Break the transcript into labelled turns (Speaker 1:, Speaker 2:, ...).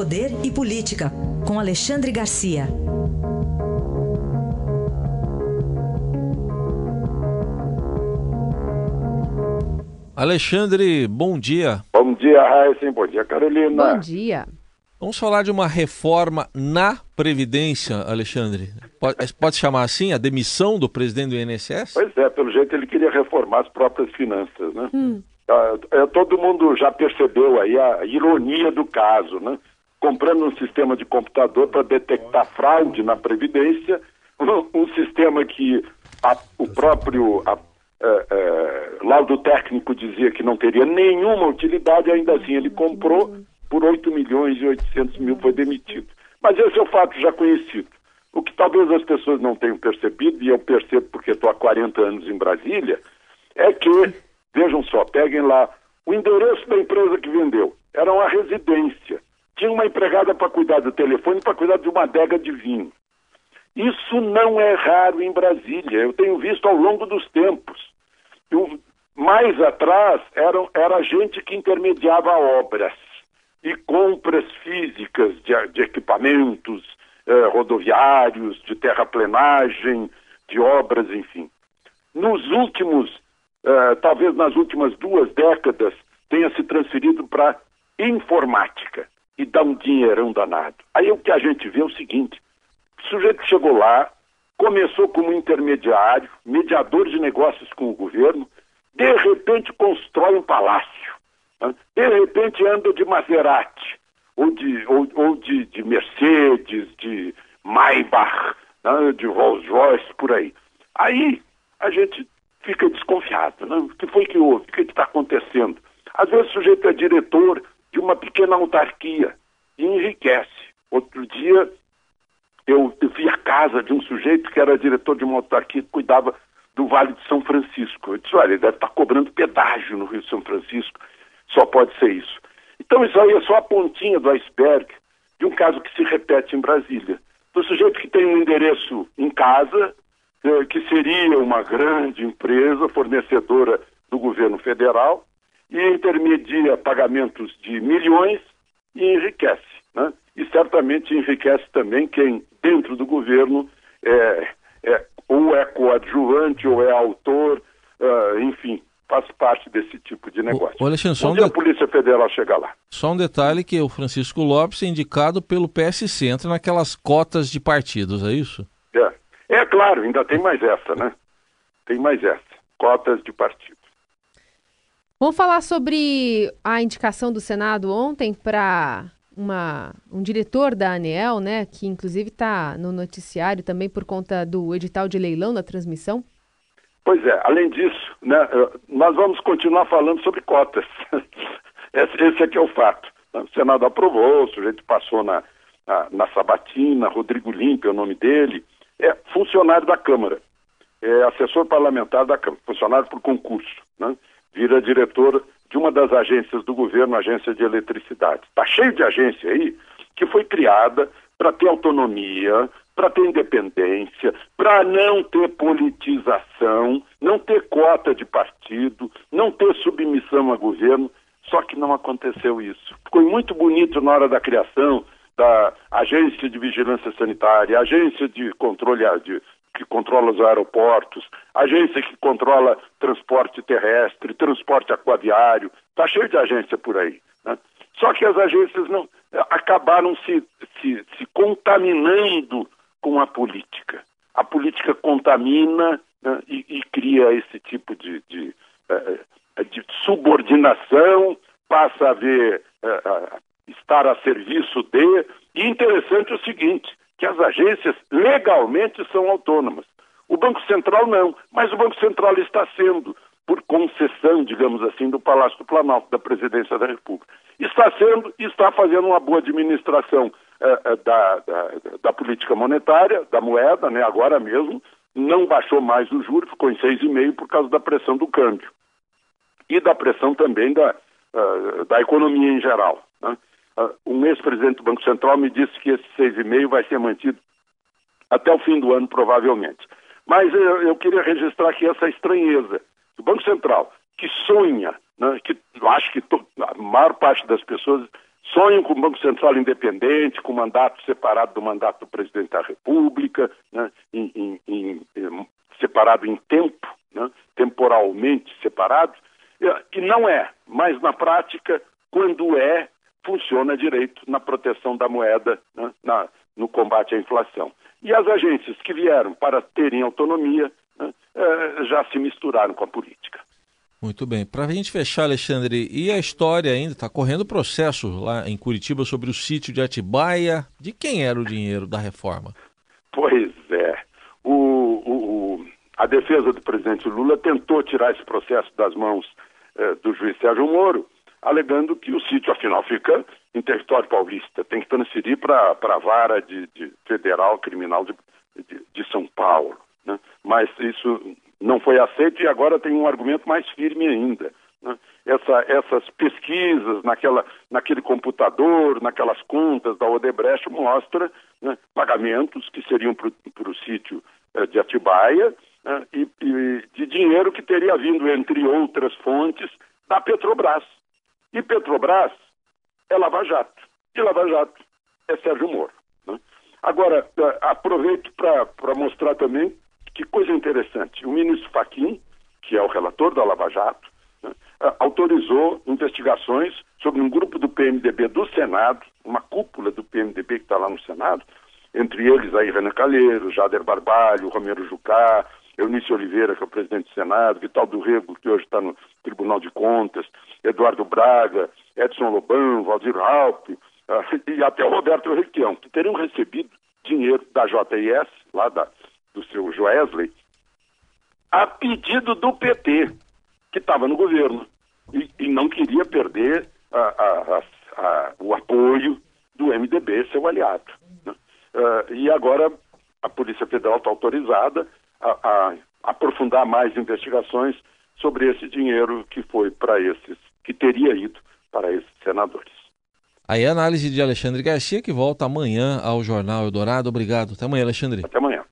Speaker 1: Poder e Política, com Alexandre Garcia.
Speaker 2: Alexandre, bom dia.
Speaker 3: Bom dia, Raíssa. Bom dia, Carolina.
Speaker 4: Bom dia.
Speaker 2: Vamos falar de uma reforma na Previdência, Alexandre. Pode, pode chamar assim a demissão do presidente do INSS?
Speaker 3: Pois é, pelo jeito ele queria reformar as próprias finanças, né? Hum. É, todo mundo já percebeu aí a ironia do caso, né? Comprando um sistema de computador para detectar fraude na Previdência, um, sistema que a, o próprio a, é, é, laudo técnico dizia que não teria nenhuma utilidade, ainda assim ele comprou por 8 milhões e 800 mil foi demitido. Mas esse é o fato já conhecido. O que talvez as pessoas não tenham percebido, e eu percebo porque estou há 40 anos em Brasília, é que, vejam só, peguem lá o endereço da empresa que vendeu. Era uma residência. Tinha uma empregada para cuidar do telefone para cuidar de uma adega de vinho. Isso não é raro em Brasília. Eu tenho visto ao longo dos tempos. Eu, mais atrás era, era gente que intermediava obras e compras físicas de, de equipamentos eh, rodoviários, de terraplenagem, de obras, enfim. Nos últimos, eh, talvez nas últimas duas décadas, tenha se transferido para informática e dá um dinheirão danado. Aí o que a gente vê é o seguinte: o sujeito chegou lá, começou como intermediário, mediador de negócios com o governo, de repente constrói um palácio, né? de repente anda de Maserati, ou de, ou, ou de, de, Mercedes, de Maybach, né? de Rolls Royce, por aí. Aí a gente fica desconfiado. Né? O que foi que houve? O que está acontecendo? Às vezes o sujeito é diretor de uma pequena autarquia e enriquece. Outro dia eu vi a casa de um sujeito que era diretor de uma autarquia que cuidava do Vale de São Francisco. Eu disse, olha, ele deve estar cobrando pedágio no Rio de São Francisco, só pode ser isso. Então isso aí é só a pontinha do iceberg de um caso que se repete em Brasília. Do sujeito que tem um endereço em casa, eh, que seria uma grande empresa fornecedora do governo federal, e intermedia pagamentos de milhões e enriquece. Né? E certamente enriquece também quem, dentro do governo, é, é ou é coadjuvante, ou é autor, uh, enfim, faz parte desse tipo de negócio.
Speaker 2: O, Alexandre, só
Speaker 3: um de... a Polícia Federal chegar lá.
Speaker 2: Só um detalhe que o Francisco Lopes é indicado pelo PSC, entra naquelas cotas de partidos, é isso?
Speaker 3: É. é claro, ainda tem mais essa, né? Tem mais essa, cotas de partido.
Speaker 4: Vamos falar sobre a indicação do Senado ontem para um diretor da ANEEL, né, que inclusive está no noticiário também por conta do edital de leilão da transmissão?
Speaker 3: Pois é, além disso, né, nós vamos continuar falando sobre cotas. Esse aqui é o fato. O Senado aprovou, o sujeito passou na, na, na sabatina, Rodrigo Limpe é o nome dele, é funcionário da Câmara, é assessor parlamentar da Câmara, funcionário por concurso, né? Vira diretor de uma das agências do governo, Agência de Eletricidade. Está cheio de agência aí que foi criada para ter autonomia, para ter independência, para não ter politização, não ter cota de partido, não ter submissão a governo. Só que não aconteceu isso. Ficou muito bonito na hora da criação da Agência de Vigilância Sanitária, Agência de Controle de, que controla os aeroportos, agência que controla transporte terrestre, transporte aquaviário, está cheio de agência por aí. Né? Só que as agências não acabaram se, se, se contaminando com a política. A política contamina né, e, e, cria esse tipo de, de, eh, eh, de, subordinação, passa a ver uh, estar a serviço de. E interessante é o seguinte: que as agências legalmente são autônomas. O Banco Central não, mas o Banco Central está sendo, por concessão, digamos assim, do Palácio do Planalto, da Presidência da República. Está sendo e está fazendo uma boa administração eh, eh, da, da, da, política monetária, da moeda, né, agora mesmo, não baixou mais o juro, ficou em 6,5% por causa da pressão do câmbio. E da pressão também da, uh, da economia em geral. Né? Ah, um ex-presidente do Banco Central me disse que esse 6,5 vai ser mantido até o fim do ano, provavelmente. Mas eu, eu queria registrar aqui essa estranheza. O Banco Central, que sonha, né, que acho que to, a maior parte das pessoas sonham com o Banco Central independente, com mandato separado do mandato do presidente da República, né? em, em, em, separado em tempo, né? temporalmente separado, e não é, mas na prática, quando é, funciona direito na proteção da moeda, né? na, no combate à inflação. E as agências que vieram para terem autonomia né? é, já se misturaram com a política.
Speaker 2: Muito bem. Para a gente fechar, Alexandre, e a história ainda? Está correndo processo lá em Curitiba sobre o sítio de Atibaia. De quem era o dinheiro da reforma?
Speaker 3: Pois é. O, o, o, a defesa do presidente Lula tentou tirar esse processo das mãos eh, do juiz Sérgio Moro, alegando que o sítio, afinal, fica em território paulista, tem que transferir para a vara de, de, federal criminal de, de, de São Paulo. Né? Mas isso não foi aceito e agora tem um argumento mais firme ainda. Né? Essa, essas pesquisas naquela, naquele computador, naquelas contas da Odebrecht mostra né, pagamentos que seriam para o sítio eh, de Atibaia né, e, e de dinheiro que teria vindo, entre outras fontes, da Petrobras. E Petrobras é Lava Jato. E Lava Jato é Sérgio Moro. Né? Agora, eh, aproveito para mostrar também que coisa interessante. O ministro Faquim, que é o relator da Lava Jato, né, autorizou investigações sobre um grupo do PMDB do Senado, uma cúpula do PMDB que está lá no Senado, entre eles aí Renan Calheiro, Jader Barbalho, Romero Jucá, Eunice Oliveira, que é o presidente do Senado, Vital do Rego, que hoje está no Tribunal de Contas, Eduardo Braga, Edson Lobão, Valdir Raup, uh, e até o Roberto Requião, que teriam recebido dinheiro da JIS, lá da, do seu Joesley, a pedido do PT, que estava no governo e, e, não queria perder a, a, a, o apoio do MDB, seu aliado. Né? Uh, e agora a Polícia Federal está autorizada a, aprofundar mais investigações sobre esse dinheiro que foi para esses, que teria ido para esses senadores.
Speaker 2: Aí a análise de Alexandre Garcia, que volta amanhã ao Jornal Eldorado. Obrigado. Até amanhã, Alexandre.
Speaker 3: Até amanhã.